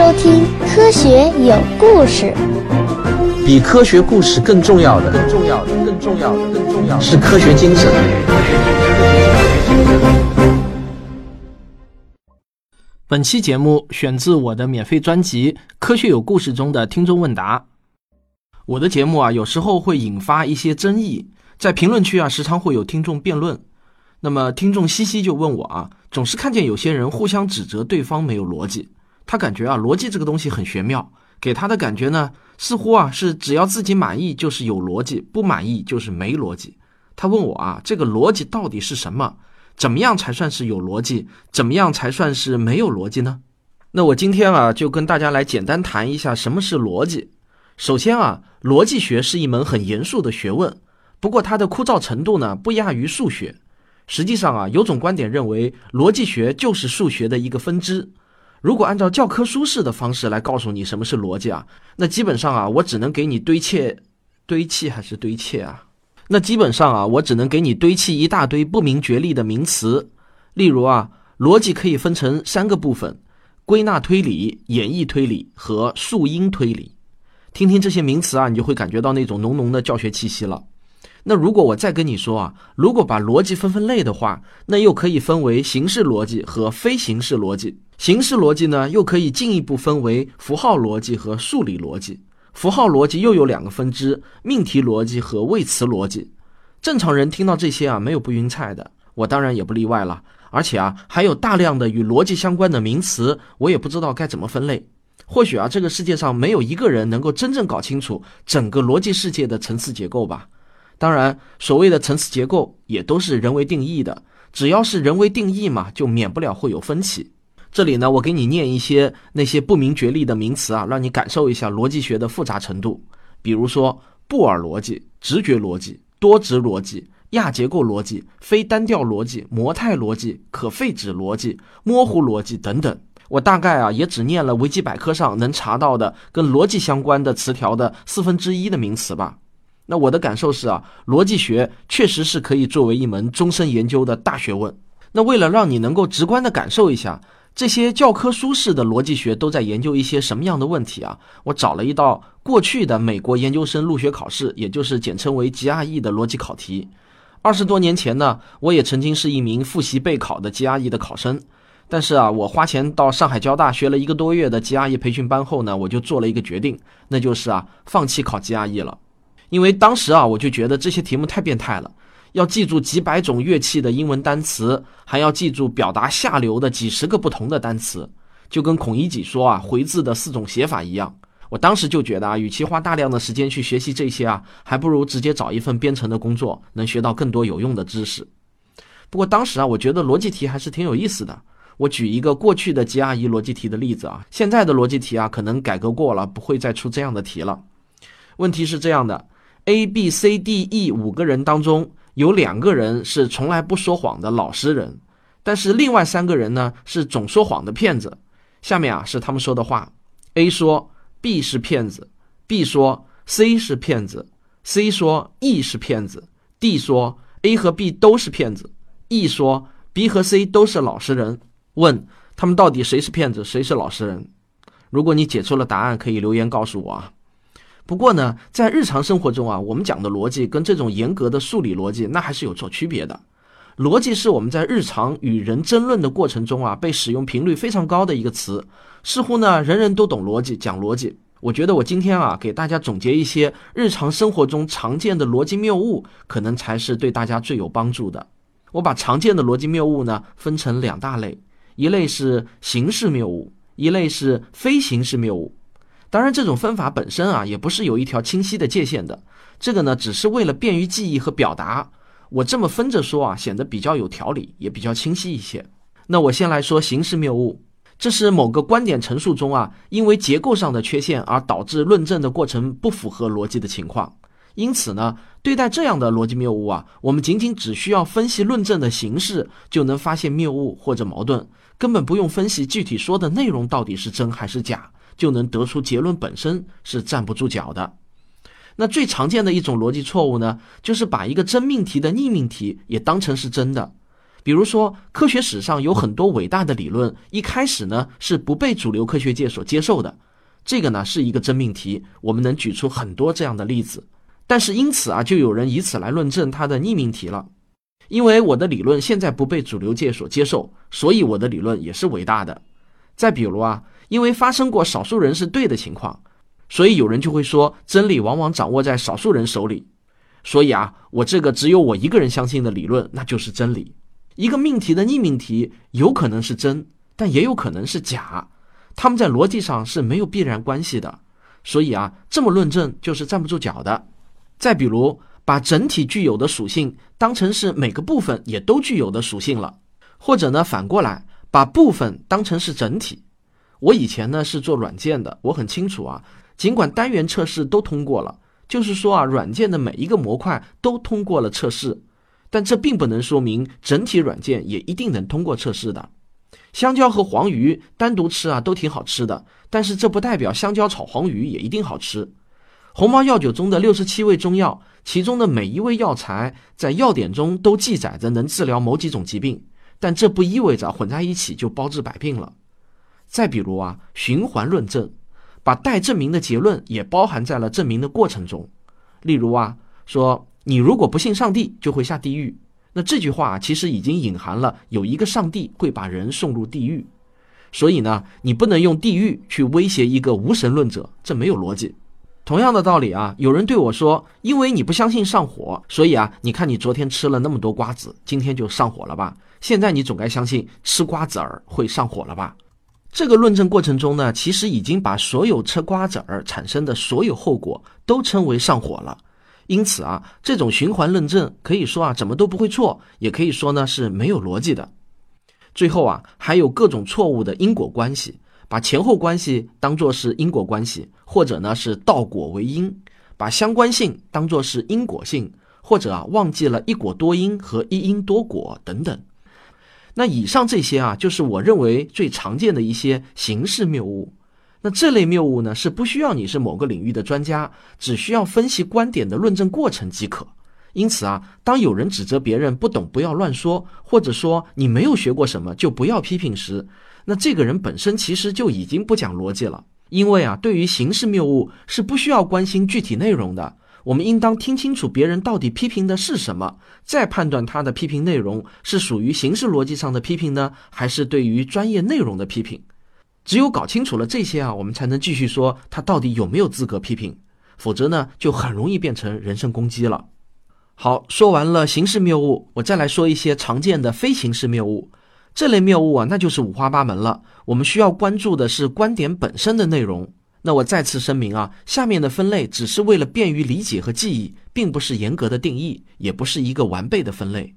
收听《科学有故事》。比科学故事更重要的，更重要的，更重要的，更重要的是科学精神。本期节目选自我的免费专辑《科学有故事》中的听众问答。我的节目啊，有时候会引发一些争议，在评论区啊，时常会有听众辩论。那么，听众西西就问我啊，总是看见有些人互相指责对方没有逻辑，他感觉啊，逻辑这个东西很玄妙，给他的感觉呢，似乎啊是只要自己满意就是有逻辑，不满意就是没逻辑。他问我啊，这个逻辑到底是什么？怎么样才算是有逻辑？怎么样才算是没有逻辑呢？那我今天啊，就跟大家来简单谈一下什么是逻辑。首先啊，逻辑学是一门很严肃的学问，不过它的枯燥程度呢，不亚于数学。实际上啊，有种观点认为，逻辑学就是数学的一个分支。如果按照教科书式的方式来告诉你什么是逻辑啊，那基本上啊，我只能给你堆砌、堆砌还是堆砌啊？那基本上啊，我只能给你堆砌一大堆不明觉厉的名词。例如啊，逻辑可以分成三个部分：归纳推理、演绎推理和树因推理。听听这些名词啊，你就会感觉到那种浓浓的教学气息了。那如果我再跟你说啊，如果把逻辑分分类的话，那又可以分为形式逻辑和非形式逻辑。形式逻辑呢，又可以进一步分为符号逻辑和数理逻辑。符号逻辑又有两个分支：命题逻辑和谓词逻辑。正常人听到这些啊，没有不晕菜的，我当然也不例外了。而且啊，还有大量的与逻辑相关的名词，我也不知道该怎么分类。或许啊，这个世界上没有一个人能够真正搞清楚整个逻辑世界的层次结构吧。当然，所谓的层次结构也都是人为定义的，只要是人为定义嘛，就免不了会有分歧。这里呢，我给你念一些那些不明觉厉的名词啊，让你感受一下逻辑学的复杂程度。比如说布尔逻辑、直觉逻辑、多值逻辑、亚结构逻辑、非单调逻辑、模态逻辑、可废止逻辑、模糊逻辑等等。我大概啊，也只念了维基百科上能查到的跟逻辑相关的词条的四分之一的名词吧。那我的感受是啊，逻辑学确实是可以作为一门终身研究的大学问。那为了让你能够直观的感受一下这些教科书式的逻辑学都在研究一些什么样的问题啊，我找了一道过去的美国研究生入学考试，也就是简称为 GRE 的逻辑考题。二十多年前呢，我也曾经是一名复习备考的 GRE 的考生，但是啊，我花钱到上海交大学了一个多月的 GRE 培训班后呢，我就做了一个决定，那就是啊，放弃考 GRE 了。因为当时啊，我就觉得这些题目太变态了，要记住几百种乐器的英文单词，还要记住表达下流的几十个不同的单词，就跟孔乙己说啊“回字”的四种写法一样。我当时就觉得啊，与其花大量的时间去学习这些啊，还不如直接找一份编程的工作，能学到更多有用的知识。不过当时啊，我觉得逻辑题还是挺有意思的。我举一个过去的 GRE 逻辑题的例子啊，现在的逻辑题啊，可能改革过了，不会再出这样的题了。问题是这样的。A、B、C、D、E 五个人当中，有两个人是从来不说谎的老实人，但是另外三个人呢是总说谎的骗子。下面啊是他们说的话：A 说 B 是骗子，B 说 C 是骗子，C 说 E 是骗子，D 说 A 和 B 都是骗子，E 说 B 和 C 都是老实人。问他们到底谁是骗子，谁是老实人？如果你解出了答案，可以留言告诉我啊。不过呢，在日常生活中啊，我们讲的逻辑跟这种严格的数理逻辑那还是有所区别的。逻辑是我们在日常与人争论的过程中啊，被使用频率非常高的一个词。似乎呢，人人都懂逻辑，讲逻辑。我觉得我今天啊，给大家总结一些日常生活中常见的逻辑谬误，可能才是对大家最有帮助的。我把常见的逻辑谬误呢，分成两大类，一类是形式谬误，一类是非形式谬误。当然，这种分法本身啊，也不是有一条清晰的界限的。这个呢，只是为了便于记忆和表达，我这么分着说啊，显得比较有条理，也比较清晰一些。那我先来说形式谬误，这是某个观点陈述中啊，因为结构上的缺陷而导致论证的过程不符合逻辑的情况。因此呢，对待这样的逻辑谬误啊，我们仅仅只需要分析论证的形式，就能发现谬误或者矛盾，根本不用分析具体说的内容到底是真还是假。就能得出结论本身是站不住脚的。那最常见的一种逻辑错误呢，就是把一个真命题的逆命题也当成是真的。比如说，科学史上有很多伟大的理论，一开始呢是不被主流科学界所接受的，这个呢是一个真命题，我们能举出很多这样的例子。但是因此啊，就有人以此来论证它的逆命题了。因为我的理论现在不被主流界所接受，所以我的理论也是伟大的。再比如啊，因为发生过少数人是对的情况，所以有人就会说真理往往掌握在少数人手里。所以啊，我这个只有我一个人相信的理论，那就是真理。一个命题的逆命题有可能是真，但也有可能是假，他们在逻辑上是没有必然关系的。所以啊，这么论证就是站不住脚的。再比如，把整体具有的属性当成是每个部分也都具有的属性了，或者呢，反过来把部分当成是整体。我以前呢是做软件的，我很清楚啊，尽管单元测试都通过了。就是说啊，软件的每一个模块都通过了测试，但这并不能说明整体软件也一定能通过测试的。香蕉和黄鱼单独吃啊都挺好吃的，但是这不代表香蕉炒黄鱼也一定好吃。鸿茅药酒中的六十七味中药，其中的每一味药材在药典中都记载着能治疗某几种疾病，但这不意味着混在一起就包治百病了。再比如啊，循环论证。把待证明的结论也包含在了证明的过程中，例如啊，说你如果不信上帝，就会下地狱。那这句话其实已经隐含了有一个上帝会把人送入地狱，所以呢，你不能用地狱去威胁一个无神论者，这没有逻辑。同样的道理啊，有人对我说，因为你不相信上火，所以啊，你看你昨天吃了那么多瓜子，今天就上火了吧？现在你总该相信吃瓜子儿会上火了吧？这个论证过程中呢，其实已经把所有吃瓜子儿产生的所有后果都称为上火了。因此啊，这种循环论证可以说啊怎么都不会错，也可以说呢是没有逻辑的。最后啊，还有各种错误的因果关系，把前后关系当作是因果关系，或者呢是倒果为因，把相关性当作是因果性，或者啊忘记了一果多因和一因多果等等。那以上这些啊，就是我认为最常见的一些形式谬误。那这类谬误呢，是不需要你是某个领域的专家，只需要分析观点的论证过程即可。因此啊，当有人指责别人不懂不要乱说，或者说你没有学过什么就不要批评时，那这个人本身其实就已经不讲逻辑了。因为啊，对于形式谬误是不需要关心具体内容的。我们应当听清楚别人到底批评的是什么，再判断他的批评内容是属于形式逻辑上的批评呢，还是对于专业内容的批评。只有搞清楚了这些啊，我们才能继续说他到底有没有资格批评。否则呢，就很容易变成人身攻击了。好，说完了形式谬误，我再来说一些常见的非形式谬误。这类谬误啊，那就是五花八门了。我们需要关注的是观点本身的内容。那我再次声明啊，下面的分类只是为了便于理解和记忆，并不是严格的定义，也不是一个完备的分类。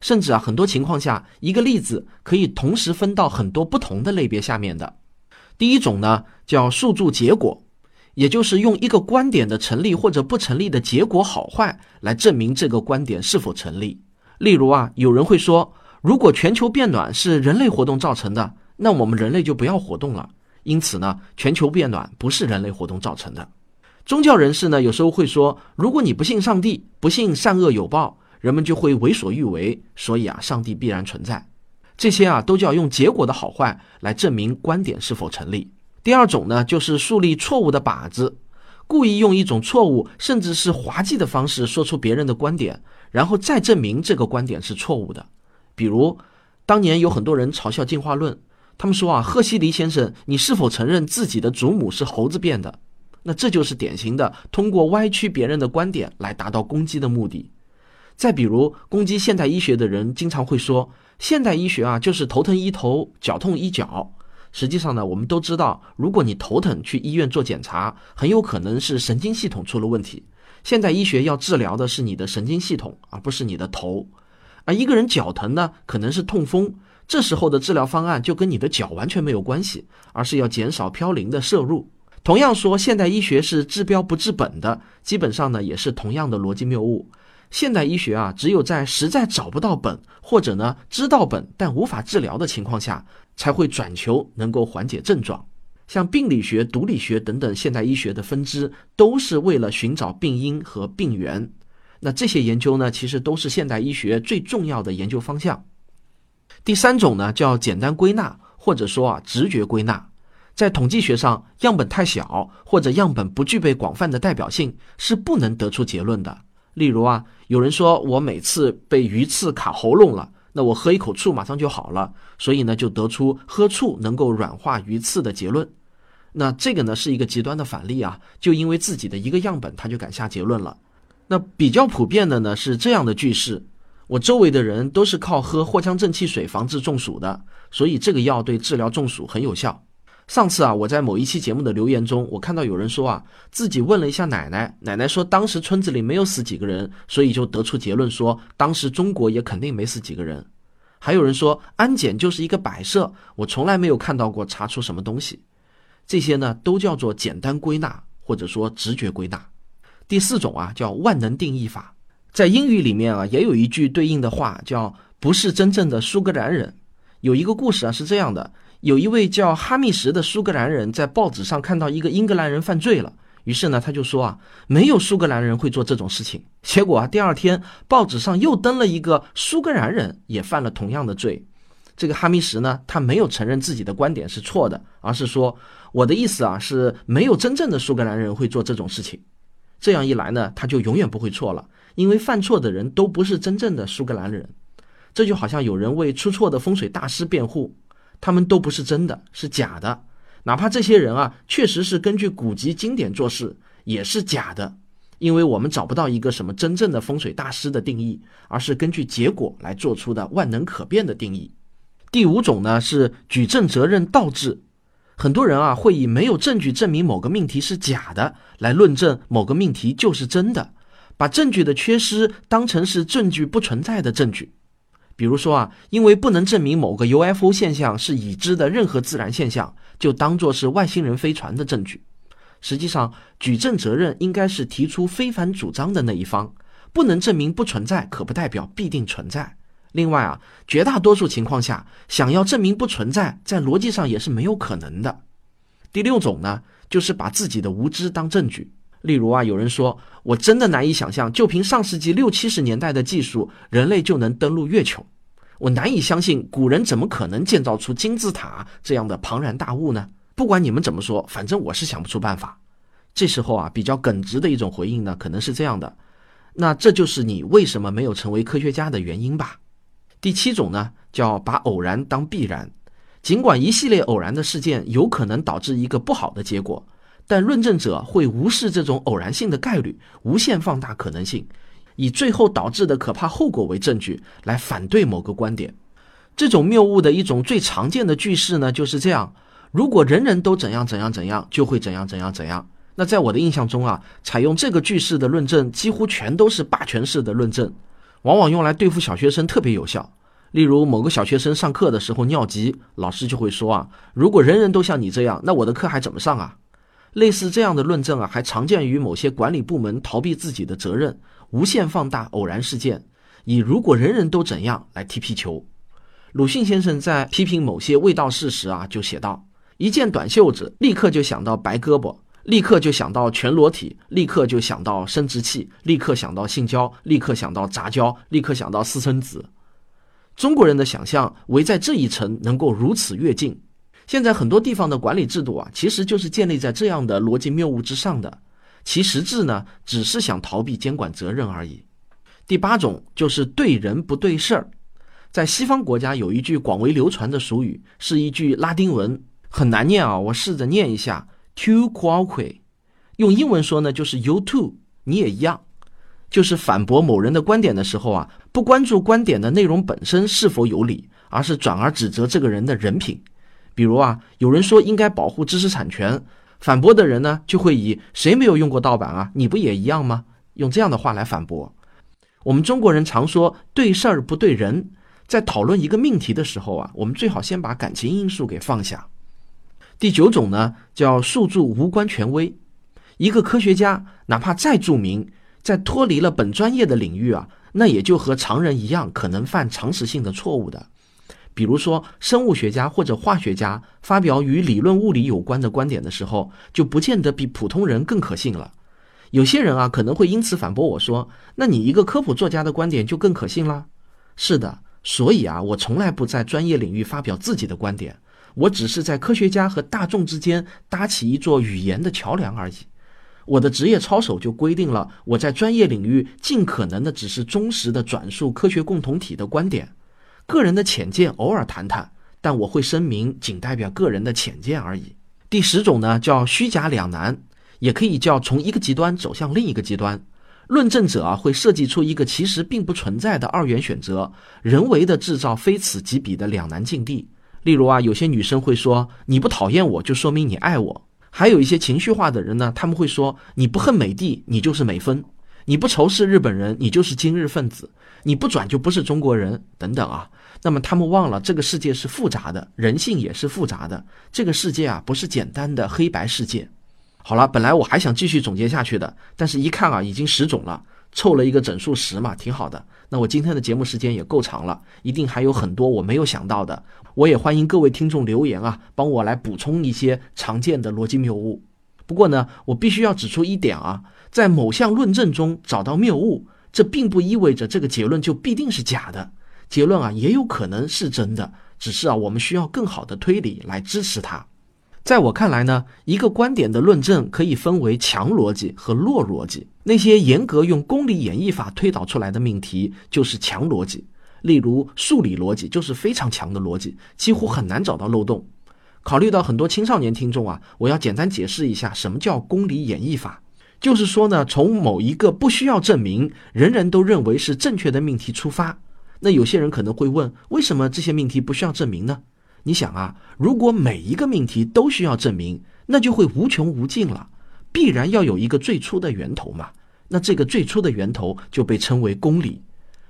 甚至啊，很多情况下，一个例子可以同时分到很多不同的类别下面的。第一种呢，叫诉诸结果，也就是用一个观点的成立或者不成立的结果好坏来证明这个观点是否成立。例如啊，有人会说，如果全球变暖是人类活动造成的，那我们人类就不要活动了。因此呢，全球变暖不是人类活动造成的。宗教人士呢，有时候会说，如果你不信上帝，不信善恶有报，人们就会为所欲为。所以啊，上帝必然存在。这些啊，都叫用结果的好坏来证明观点是否成立。第二种呢，就是树立错误的靶子，故意用一种错误甚至是滑稽的方式说出别人的观点，然后再证明这个观点是错误的。比如，当年有很多人嘲笑进化论。他们说啊，赫西黎先生，你是否承认自己的祖母是猴子变的？那这就是典型的通过歪曲别人的观点来达到攻击的目的。再比如，攻击现代医学的人经常会说，现代医学啊就是头疼医头，脚痛医脚。实际上呢，我们都知道，如果你头疼去医院做检查，很有可能是神经系统出了问题。现代医学要治疗的是你的神经系统，而不是你的头。而一个人脚疼呢，可能是痛风。这时候的治疗方案就跟你的脚完全没有关系，而是要减少嘌呤的摄入。同样说，现代医学是治标不治本的，基本上呢也是同样的逻辑谬误。现代医学啊，只有在实在找不到本，或者呢知道本但无法治疗的情况下，才会转求能够缓解症状。像病理学、毒理学等等现代医学的分支，都是为了寻找病因和病源。那这些研究呢，其实都是现代医学最重要的研究方向。第三种呢叫简单归纳，或者说啊直觉归纳。在统计学上，样本太小或者样本不具备广泛的代表性是不能得出结论的。例如啊，有人说我每次被鱼刺卡喉咙了，那我喝一口醋马上就好了，所以呢就得出喝醋能够软化鱼刺的结论。那这个呢是一个极端的反例啊，就因为自己的一个样本他就敢下结论了。那比较普遍的呢是这样的句式：我周围的人都是靠喝藿香正气水防治中暑的，所以这个药对治疗中暑很有效。上次啊，我在某一期节目的留言中，我看到有人说啊，自己问了一下奶奶，奶奶说当时村子里没有死几个人，所以就得出结论说当时中国也肯定没死几个人。还有人说安检就是一个摆设，我从来没有看到过查出什么东西。这些呢，都叫做简单归纳或者说直觉归纳。第四种啊，叫万能定义法。在英语里面啊，也有一句对应的话，叫不是真正的苏格兰人。有一个故事啊，是这样的。有一位叫哈密什的苏格兰人在报纸上看到一个英格兰人犯罪了，于是呢，他就说啊，没有苏格兰人会做这种事情。结果啊，第二天报纸上又登了一个苏格兰人也犯了同样的罪。这个哈密什呢，他没有承认自己的观点是错的，而是说我的意思啊是没有真正的苏格兰人会做这种事情。这样一来呢，他就永远不会错了，因为犯错的人都不是真正的苏格兰人。这就好像有人为出错的风水大师辩护。他们都不是真的，是假的。哪怕这些人啊，确实是根据古籍经典做事，也是假的。因为我们找不到一个什么真正的风水大师的定义，而是根据结果来做出的万能可变的定义。第五种呢是举证责任倒置。很多人啊会以没有证据证明某个命题是假的来论证某个命题就是真的，把证据的缺失当成是证据不存在的证据。比如说啊，因为不能证明某个 UFO 现象是已知的任何自然现象，就当做是外星人飞船的证据。实际上，举证责任应该是提出非凡主张的那一方。不能证明不存在，可不代表必定存在。另外啊，绝大多数情况下，想要证明不存在，在逻辑上也是没有可能的。第六种呢，就是把自己的无知当证据。例如啊，有人说我真的难以想象，就凭上世纪六七十年代的技术，人类就能登陆月球。我难以相信，古人怎么可能建造出金字塔这样的庞然大物呢？不管你们怎么说，反正我是想不出办法。这时候啊，比较耿直的一种回应呢，可能是这样的：那这就是你为什么没有成为科学家的原因吧。第七种呢，叫把偶然当必然。尽管一系列偶然的事件有可能导致一个不好的结果。但论证者会无视这种偶然性的概率，无限放大可能性，以最后导致的可怕后果为证据来反对某个观点。这种谬误的一种最常见的句式呢，就是这样：如果人人都怎样怎样怎样，就会怎样怎样怎样。那在我的印象中啊，采用这个句式的论证几乎全都是霸权式的论证，往往用来对付小学生特别有效。例如，某个小学生上课的时候尿急，老师就会说啊：如果人人都像你这样，那我的课还怎么上啊？类似这样的论证啊，还常见于某些管理部门逃避自己的责任，无限放大偶然事件，以“如果人人都怎样”来踢皮球。鲁迅先生在批评某些未到事时啊，就写道：“一件短袖子，立刻就想到白胳膊，立刻就想到全裸体，立刻就想到生殖器，立刻想到性交，立刻想到杂交，立刻想到私生子。”中国人的想象唯在这一层能够如此跃进。现在很多地方的管理制度啊，其实就是建立在这样的逻辑谬误之上的，其实质呢，只是想逃避监管责任而已。第八种就是对人不对事儿，在西方国家有一句广为流传的俗语，是一句拉丁文，很难念啊，我试着念一下：“To quoque，用英文说呢，就是 you too，你也一样，就是反驳某人的观点的时候啊，不关注观点的内容本身是否有理，而是转而指责这个人的人品。比如啊，有人说应该保护知识产权，反驳的人呢就会以谁没有用过盗版啊？你不也一样吗？用这样的话来反驳。我们中国人常说对事儿不对人，在讨论一个命题的时候啊，我们最好先把感情因素给放下。第九种呢叫诉诸无关权威，一个科学家哪怕再著名，在脱离了本专业的领域啊，那也就和常人一样，可能犯常识性的错误的。比如说，生物学家或者化学家发表与理论物理有关的观点的时候，就不见得比普通人更可信了。有些人啊，可能会因此反驳我说：“那你一个科普作家的观点就更可信了？”是的，所以啊，我从来不在专业领域发表自己的观点，我只是在科学家和大众之间搭起一座语言的桥梁而已。我的职业操守就规定了，我在专业领域尽可能的只是忠实的转述科学共同体的观点，个人的浅见偶尔谈谈，但我会声明仅代表个人的浅见而已。第十种呢，叫虚假两难，也可以叫从一个极端走向另一个极端。论证者啊会设计出一个其实并不存在的二元选择，人为的制造非此即彼的两难境地。例如啊，有些女生会说：“你不讨厌我就说明你爱我。”还有一些情绪化的人呢，他们会说：“你不恨美帝，你就是美分；你不仇视日本人，你就是今日分子；你不转就不是中国人。”等等啊。那么他们忘了，这个世界是复杂的，人性也是复杂的。这个世界啊，不是简单的黑白世界。好了，本来我还想继续总结下去的，但是一看啊，已经十种了，凑了一个整数十嘛，挺好的。那我今天的节目时间也够长了，一定还有很多我没有想到的。我也欢迎各位听众留言啊，帮我来补充一些常见的逻辑谬误。不过呢，我必须要指出一点啊，在某项论证中找到谬误，这并不意味着这个结论就必定是假的。结论啊，也有可能是真的，只是啊，我们需要更好的推理来支持它。在我看来呢，一个观点的论证可以分为强逻辑和弱逻辑。那些严格用公理演绎法推导出来的命题就是强逻辑，例如数理逻辑就是非常强的逻辑，几乎很难找到漏洞。考虑到很多青少年听众啊，我要简单解释一下什么叫公理演绎法。就是说呢，从某一个不需要证明、人人都认为是正确的命题出发。那有些人可能会问，为什么这些命题不需要证明呢？你想啊，如果每一个命题都需要证明，那就会无穷无尽了。必然要有一个最初的源头嘛。那这个最初的源头就被称为公理。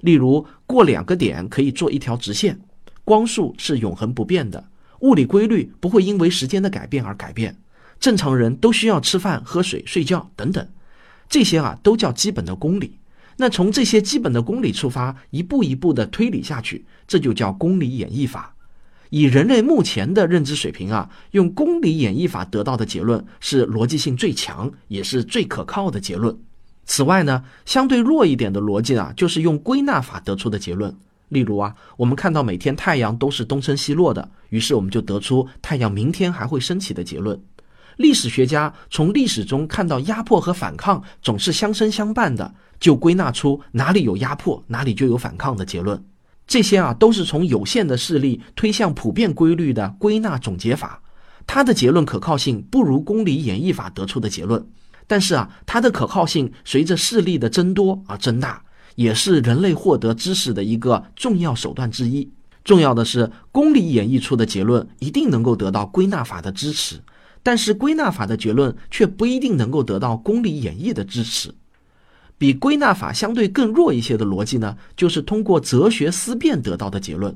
例如，过两个点可以做一条直线，光速是永恒不变的，物理规律不会因为时间的改变而改变。正常人都需要吃饭、喝水、睡觉等等，这些啊都叫基本的公理。那从这些基本的公理出发，一步一步的推理下去，这就叫公理演绎法。以人类目前的认知水平啊，用公理演绎法得到的结论是逻辑性最强，也是最可靠的结论。此外呢，相对弱一点的逻辑啊，就是用归纳法得出的结论。例如啊，我们看到每天太阳都是东升西落的，于是我们就得出太阳明天还会升起的结论。历史学家从历史中看到压迫和反抗总是相生相伴的，就归纳出哪里有压迫，哪里就有反抗的结论。这些啊，都是从有限的事例推向普遍规律的归纳总结法，它的结论可靠性不如公理演绎法得出的结论，但是啊，它的可靠性随着事例的增多而增大，也是人类获得知识的一个重要手段之一。重要的是，公理演绎出的结论一定能够得到归纳法的支持，但是归纳法的结论却不一定能够得到公理演绎的支持。比归纳法相对更弱一些的逻辑呢，就是通过哲学思辨得到的结论。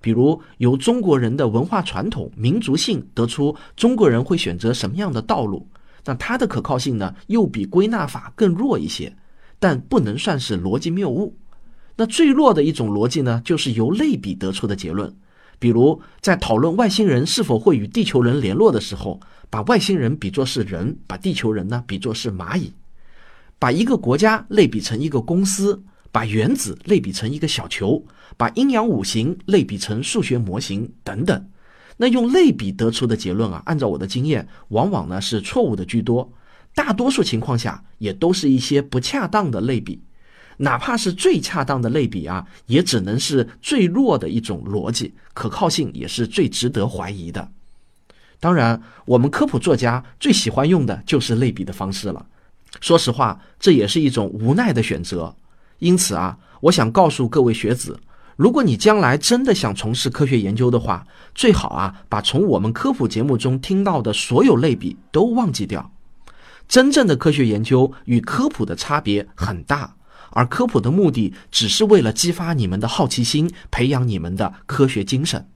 比如由中国人的文化传统、民族性得出中国人会选择什么样的道路，那它的可靠性呢，又比归纳法更弱一些，但不能算是逻辑谬误。那最弱的一种逻辑呢，就是由类比得出的结论。比如在讨论外星人是否会与地球人联络的时候，把外星人比作是人，把地球人呢比作是蚂蚁。把一个国家类比成一个公司，把原子类比成一个小球，把阴阳五行类比成数学模型等等，那用类比得出的结论啊，按照我的经验，往往呢是错误的居多，大多数情况下也都是一些不恰当的类比，哪怕是最恰当的类比啊，也只能是最弱的一种逻辑，可靠性也是最值得怀疑的。当然，我们科普作家最喜欢用的就是类比的方式了。说实话，这也是一种无奈的选择。因此啊，我想告诉各位学子，如果你将来真的想从事科学研究的话，最好啊，把从我们科普节目中听到的所有类比都忘记掉。真正的科学研究与科普的差别很大，而科普的目的只是为了激发你们的好奇心，培养你们的科学精神。